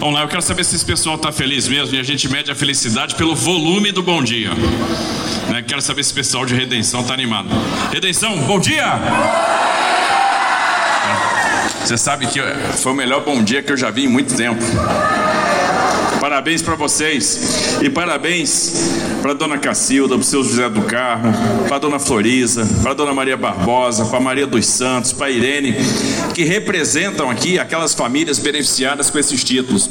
Vamos lá, eu quero saber se esse pessoal está feliz mesmo e a gente mede a felicidade pelo volume do bom dia. Né? Quero saber se esse pessoal de Redenção está animado. Redenção, bom dia! Você sabe que foi o melhor bom dia que eu já vi em muito tempo. Parabéns para vocês. E parabéns para dona Cacilda, para o seu José do Carmo, para dona Floriza, para dona Maria Barbosa, para Maria dos Santos, para Irene, que representam aqui aquelas famílias beneficiadas com esses títulos.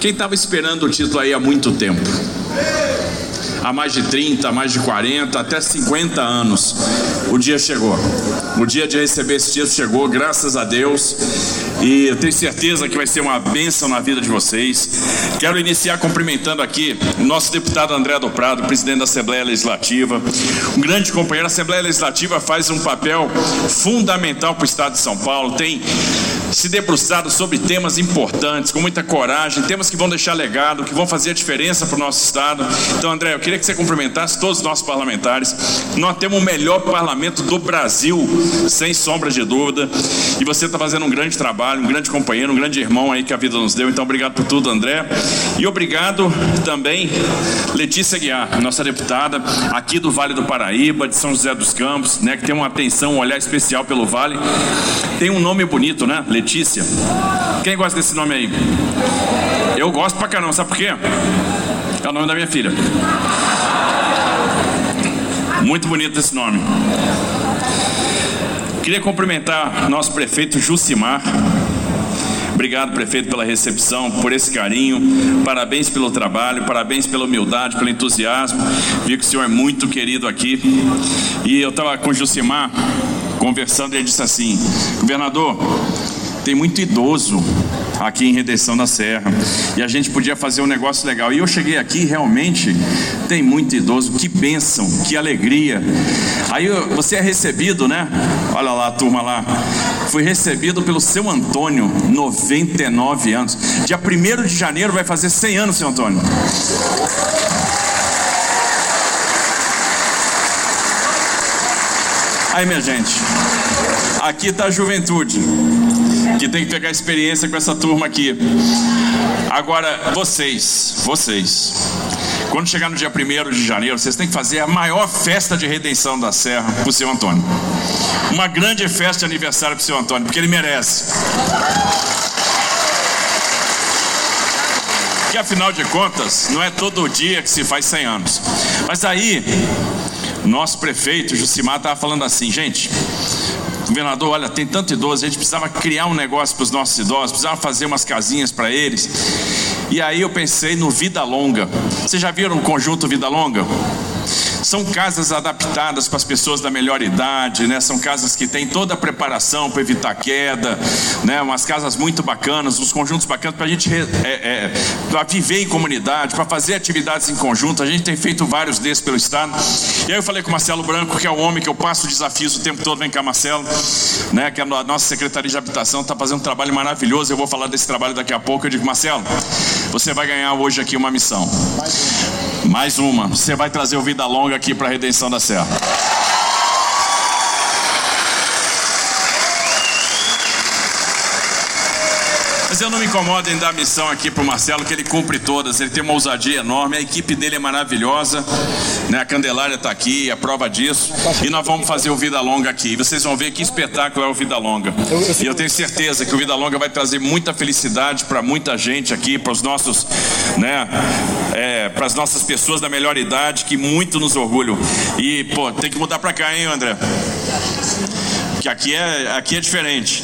Quem estava esperando o título aí há muito tempo? Há mais de 30, mais de 40, até 50 anos. O dia chegou. O dia de receber esse título chegou, graças a Deus. E eu tenho certeza que vai ser uma bênção na vida de vocês. Quero iniciar cumprimentando aqui o nosso deputado André do Prado, presidente da Assembleia Legislativa. Um grande companheiro. A Assembleia Legislativa faz um papel fundamental para o Estado de São Paulo. Tem se debruçado sobre temas importantes, com muita coragem, temas que vão deixar legado, que vão fazer a diferença para o nosso Estado. Então, André, eu queria que você cumprimentasse todos os nossos parlamentares. Nós temos o melhor parlamento do Brasil, sem sombra de dúvida. E você está fazendo um grande trabalho, um grande companheiro, um grande irmão aí que a vida nos deu. Então, obrigado por tudo, André. E obrigado também, Letícia Guiar, nossa deputada aqui do Vale do Paraíba, de São José dos Campos, né, que tem uma atenção, um olhar especial pelo Vale. Tem um nome bonito, né? Letícia. Quem gosta desse nome aí? Eu gosto pra caramba, sabe por quê? É o nome da minha filha. Muito bonito esse nome. Queria cumprimentar nosso prefeito Jucimar. Obrigado, prefeito, pela recepção, por esse carinho. Parabéns pelo trabalho, parabéns pela humildade, pelo entusiasmo. Vi que o senhor é muito querido aqui. E eu estava com o Jucimar conversando e ele disse assim: Governador, tem muito idoso aqui em Redenção da Serra e a gente podia fazer um negócio legal. E eu cheguei aqui realmente tem muito idoso, que bênção, que alegria. Aí você é recebido, né? Olha lá a turma lá. Fui recebido pelo seu Antônio, 99 anos. Dia 1 de janeiro vai fazer 100 anos, seu Antônio. Aí, minha gente, aqui está a juventude que tem que pegar experiência com essa turma aqui. Agora, vocês, vocês, quando chegar no dia 1 de janeiro, vocês têm que fazer a maior festa de redenção da Serra para o seu Antônio. Uma grande festa de aniversário para o seu Antônio, porque ele merece. Que afinal de contas, não é todo dia que se faz 100 anos. Mas aí, nosso prefeito, Jucimar, estava falando assim, gente, governador, olha, tem tanto idoso, a gente precisava criar um negócio para os nossos idosos, precisava fazer umas casinhas para eles. E aí eu pensei no Vida Longa. Vocês já viram o conjunto Vida Longa? São casas adaptadas para as pessoas da melhor idade, né? São casas que têm toda a preparação para evitar queda, né? Umas casas muito bacanas, uns conjuntos bacanas para a gente é, é, viver em comunidade, para fazer atividades em conjunto. A gente tem feito vários desses pelo estado. E aí eu falei com o Marcelo Branco, que é o homem que eu passo desafios o tempo todo. Vem cá, Marcelo, né? Que é a nossa secretaria de habitação está fazendo um trabalho maravilhoso. Eu vou falar desse trabalho daqui a pouco. Eu digo, Marcelo, você vai ganhar hoje aqui uma missão. Mais uma. Você vai trazer o Vida Longa aqui para a Redenção da Serra. Mas eu não me incomodo em dar missão aqui para o Marcelo, que ele cumpre todas, ele tem uma ousadia enorme, a equipe dele é maravilhosa, né? a Candelária está aqui, a prova disso, e nós vamos fazer o Vida Longa aqui. Vocês vão ver que espetáculo é o Vida Longa. E eu tenho certeza que o Vida Longa vai trazer muita felicidade para muita gente aqui, para os nossos, né, é, para as nossas pessoas da melhor idade, que muito nos orgulham. E, pô, tem que mudar para cá, hein, André? Que aqui é, aqui é diferente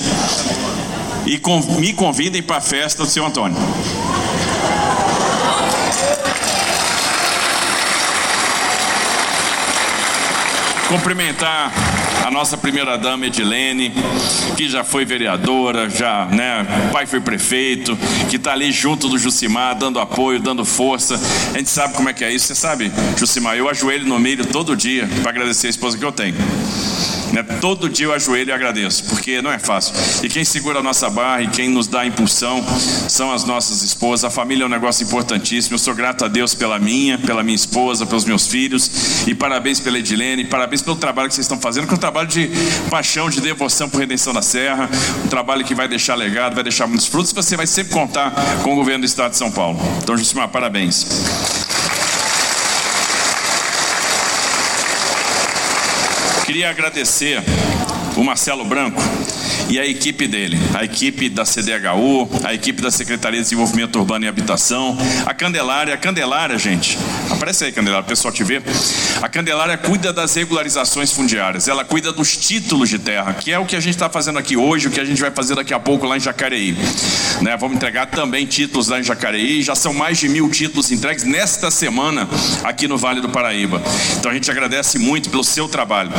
e me convidem para a festa do seu Antônio. Cumprimentar a nossa primeira dama Edilene, que já foi vereadora, já, né, pai foi prefeito, que está ali junto do Jucimar, dando apoio, dando força. A gente sabe como é que é isso, você sabe, Jucimar, eu ajoelho no meio todo dia para agradecer a esposa que eu tenho. Né? Todo dia eu ajoelho e agradeço, porque não é fácil. E quem segura a nossa barra e quem nos dá impulsão são as nossas esposas. A família é um negócio importantíssimo. Eu sou grato a Deus pela minha, pela minha esposa, pelos meus filhos. E parabéns pela Edilene, parabéns pelo trabalho que vocês estão fazendo, que é um trabalho de paixão, de devoção por Redenção da Serra. Um trabalho que vai deixar legado, vai deixar muitos frutos. Você vai sempre contar com o governo do Estado de São Paulo. Então, Jusimar, parabéns. Queria agradecer o Marcelo Branco e a equipe dele, a equipe da CDHU, a equipe da Secretaria de Desenvolvimento Urbano e Habitação, a Candelária. A Candelária, gente, aparece aí, Candelária, pessoal te vê. A Candelária cuida das regularizações fundiárias, ela cuida dos títulos de terra, que é o que a gente está fazendo aqui hoje, o que a gente vai fazer daqui a pouco lá em Jacareí. Né? Vamos entregar também títulos lá em Jacareí, já são mais de mil títulos entregues nesta semana aqui no Vale do Paraíba. Então a gente agradece muito pelo seu trabalho.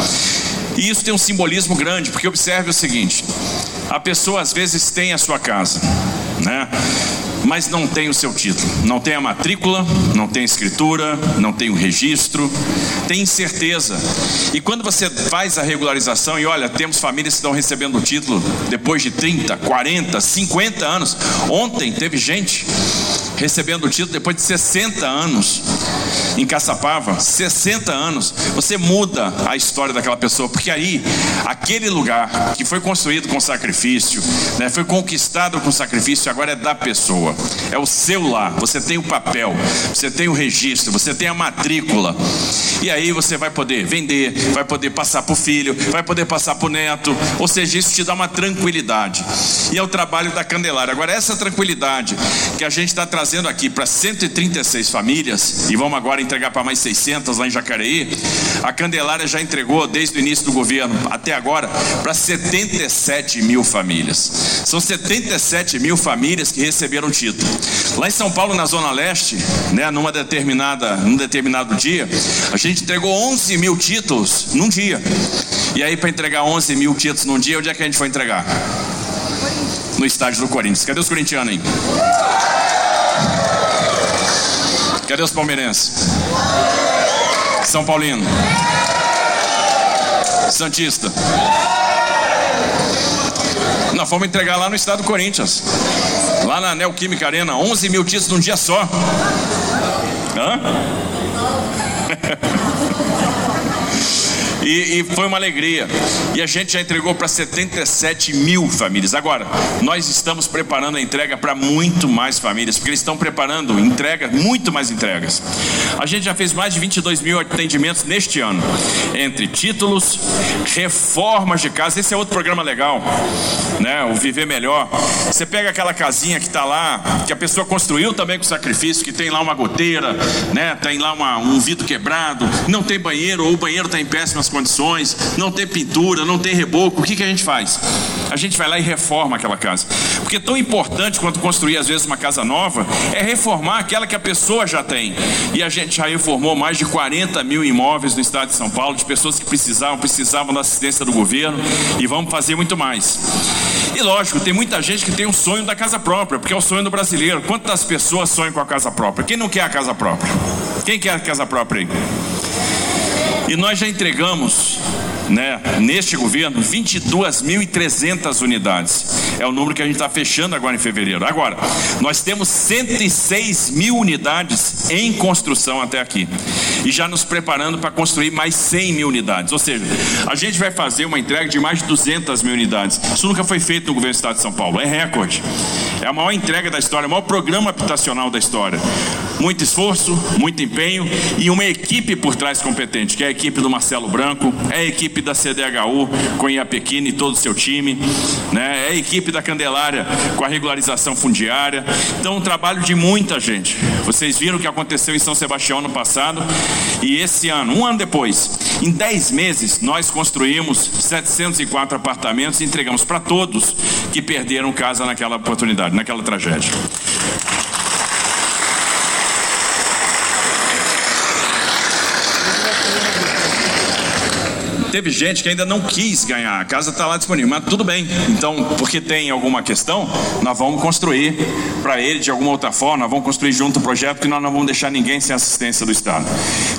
E isso tem um simbolismo grande, porque observe o seguinte: a pessoa às vezes tem a sua casa, né? Mas não tem o seu título, não tem a matrícula, não tem a escritura, não tem o registro, tem incerteza. E quando você faz a regularização, e olha, temos famílias que estão recebendo o título depois de 30, 40, 50 anos. Ontem teve gente recebendo o título depois de 60 anos em Caçapava, 60 anos, você muda a história daquela pessoa, porque aí, aquele lugar que foi construído com sacrifício, né, foi conquistado com sacrifício, agora é da pessoa, é o seu lar, você tem o papel, você tem o registro, você tem a matrícula, e aí você vai poder vender, vai poder passar para o filho, vai poder passar para o neto, ou seja, isso te dá uma tranquilidade, e é o trabalho da Candelária. Agora, essa tranquilidade que a gente está trazendo aqui para 136 famílias, e vamos agora entregar para mais 600 lá em Jacareí, a Candelária já entregou desde o início do governo até agora para 77 mil famílias. São 77 mil famílias que receberam título. Lá em São Paulo, na Zona Leste, né, numa determinada, num determinado dia, a gente entregou 11 mil títulos num dia. E aí, para entregar 11 mil títulos num dia, onde é que a gente foi entregar? No estádio do Corinthians. Cadê os corintianos aí? Cadê os palmeirenses? São Paulino. Santista. Nós fomos entregar lá no estado do Corinthians. Lá na Neoquímica Arena. 11 mil títulos num dia só. Hã? E, e, foi uma alegria. E a gente já entregou para 77 mil famílias. Agora, nós estamos preparando a entrega para muito mais famílias, porque eles estão preparando entrega, muito mais entregas. A gente já fez mais de 22 mil atendimentos neste ano, entre títulos, reformas de casa. Esse é outro programa legal, né? O Viver Melhor. Você pega aquela casinha que está lá, que a pessoa construiu também com sacrifício, que tem lá uma goteira, né? Tem lá uma, um vidro quebrado, não tem banheiro ou o banheiro está em péssimas condições, não tem pintura, não tem reboco, o que, que a gente faz? A gente vai lá e reforma aquela casa. Porque tão importante quanto construir, às vezes, uma casa nova, é reformar aquela que a pessoa já tem. E a gente já reformou mais de 40 mil imóveis no estado de São Paulo, de pessoas que precisavam, precisavam da assistência do governo, e vamos fazer muito mais. E lógico, tem muita gente que tem um sonho da casa própria, porque é o sonho do brasileiro. Quantas pessoas sonham com a casa própria? Quem não quer a casa própria? Quem quer a casa própria aí? E nós já entregamos, né, neste governo, 22.300 unidades. É o número que a gente está fechando agora em fevereiro. Agora, nós temos 106 mil unidades em construção até aqui. E já nos preparando para construir mais 100 mil unidades. Ou seja, a gente vai fazer uma entrega de mais de 200 mil unidades. Isso nunca foi feito no governo do estado de São Paulo. É recorde. É a maior entrega da história, o maior programa habitacional da história. Muito esforço, muito empenho e uma equipe por trás competente, que é a equipe do Marcelo Branco, é a equipe da CDHU com Iapequina e todo o seu time, né? é a equipe da Candelária com a regularização fundiária. Então, um trabalho de muita gente. Vocês viram o que aconteceu em São Sebastião no passado e esse ano, um ano depois, em 10 meses, nós construímos 704 apartamentos e entregamos para todos que perderam casa naquela oportunidade, naquela tragédia. Teve gente que ainda não quis ganhar, a casa está lá disponível, mas tudo bem. Então, porque tem alguma questão, nós vamos construir para ele de alguma outra forma, nós vamos construir junto o projeto, que nós não vamos deixar ninguém sem assistência do Estado,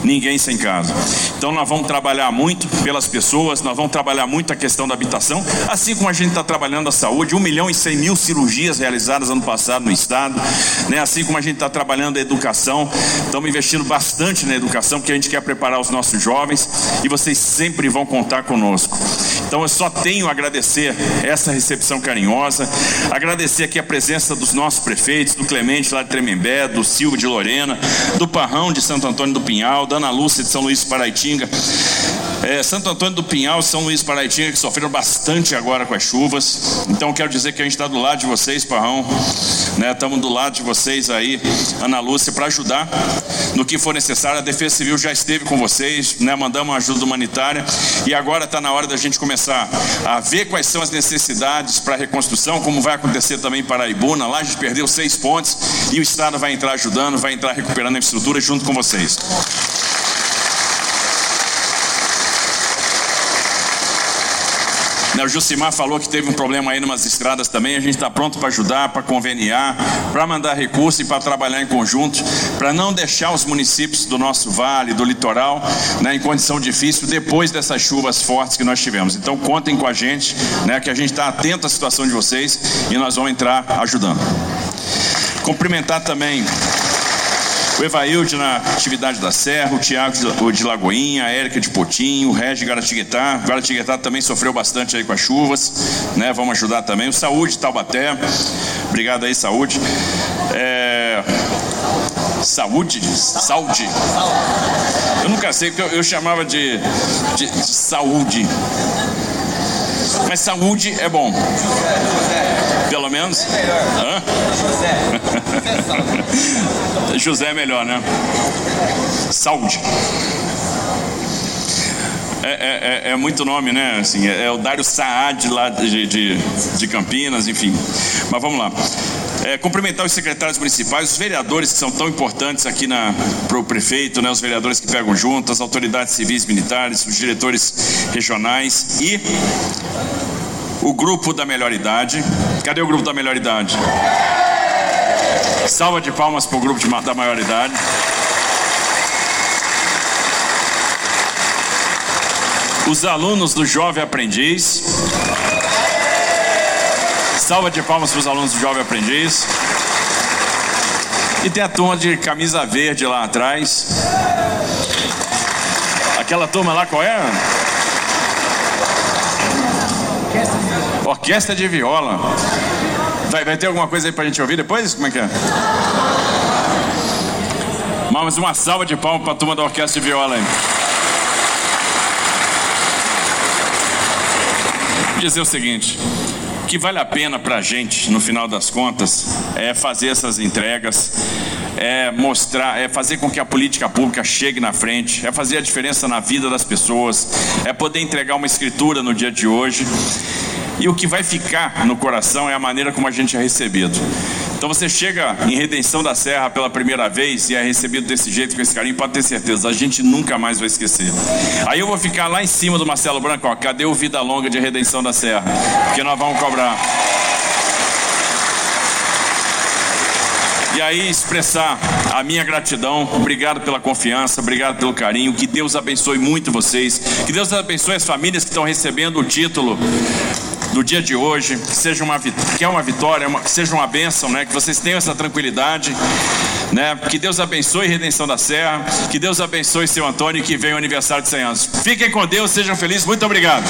ninguém sem casa. Então, nós vamos trabalhar muito pelas pessoas, nós vamos trabalhar muito a questão da habitação, assim como a gente está trabalhando a saúde, 1 milhão e 100 mil cirurgias realizadas ano passado no Estado, né? assim como a gente está trabalhando a educação, estamos investindo bastante na educação, porque a gente quer preparar os nossos jovens e vocês sempre vão contar conosco. Então eu só tenho a agradecer essa recepção carinhosa, agradecer aqui a presença dos nossos prefeitos, do Clemente lá de Tremembé, do Silvio de Lorena, do Parrão de Santo Antônio do Pinhal, da Ana Lúcia de São Luís Paraitinga. É, Santo Antônio do Pinhal, São Luís Paraitinga, que sofreram bastante agora com as chuvas. Então quero dizer que a gente está do lado de vocês, Parrão. Né? Estamos do lado de vocês aí, Ana Lúcia, para ajudar no que for necessário. A Defesa Civil já esteve com vocês, né? mandamos ajuda humanitária e agora está na hora da gente começar a ver quais são as necessidades para a reconstrução, como vai acontecer também em Paraibuna. Lá a gente perdeu seis pontes e o Estado vai entrar ajudando, vai entrar recuperando a infraestrutura junto com vocês. O Jucimar falou que teve um problema aí umas estradas também. A gente está pronto para ajudar, para conveniar, para mandar recursos e para trabalhar em conjunto, para não deixar os municípios do nosso vale, do litoral, né, em condição difícil depois dessas chuvas fortes que nós tivemos. Então contem com a gente, né, que a gente está atento à situação de vocês e nós vamos entrar ajudando. Cumprimentar também o Evailde na atividade da Serra, o Tiago de Lagoinha, a Érica de Potinho, o Regi de Guaratinguetá. Guaratinguetá também sofreu bastante aí com as chuvas, né? Vamos ajudar também. O Saúde Taubaté, obrigado aí, Saúde. É... Saúde? Saúde. Eu nunca sei, porque eu, eu chamava de, de, de saúde. Mas saúde é bom. Pelo menos? Hã? José é melhor, né? Saúde. É, é, é, é, muito nome, né? Assim, é, é o Dário Saad lá de, de, de Campinas, enfim. Mas vamos lá. É, cumprimentar os secretários municipais, os vereadores que são tão importantes aqui para o prefeito, né, os vereadores que pegam junto, as autoridades civis militares, os diretores regionais e o grupo da melhor idade. Cadê o grupo da melhor idade? Salva de palmas para o grupo de, da maior idade. Os alunos do Jovem Aprendiz. Salva de palmas para os alunos do Jovem Aprendiz. E tem a turma de camisa verde lá atrás. Aquela turma lá qual é? Orquestra de viola. Vai, vai ter alguma coisa aí pra gente ouvir depois? Como é que é? Vamos uma salva de palmas pra turma da orquestra de viola aí. Vou dizer o seguinte que vale a pena para a gente, no final das contas, é fazer essas entregas, é mostrar, é fazer com que a política pública chegue na frente, é fazer a diferença na vida das pessoas, é poder entregar uma escritura no dia de hoje. E o que vai ficar no coração é a maneira como a gente é recebido. Então você chega em Redenção da Serra pela primeira vez e é recebido desse jeito, com esse carinho, pode ter certeza, a gente nunca mais vai esquecer. Aí eu vou ficar lá em cima do Marcelo Branco, ó, cadê o Vida Longa de Redenção da Serra? Porque nós vamos cobrar. E aí expressar a minha gratidão, obrigado pela confiança, obrigado pelo carinho, que Deus abençoe muito vocês, que Deus abençoe as famílias que estão recebendo o título do dia de hoje, que seja uma que é uma vitória, uma, que seja uma bênção, né? Que vocês tenham essa tranquilidade, né? Que Deus abençoe Redenção da Serra, que Deus abençoe seu Antônio que vem o aniversário de 100 anos. Fiquem com Deus, sejam felizes. Muito obrigado.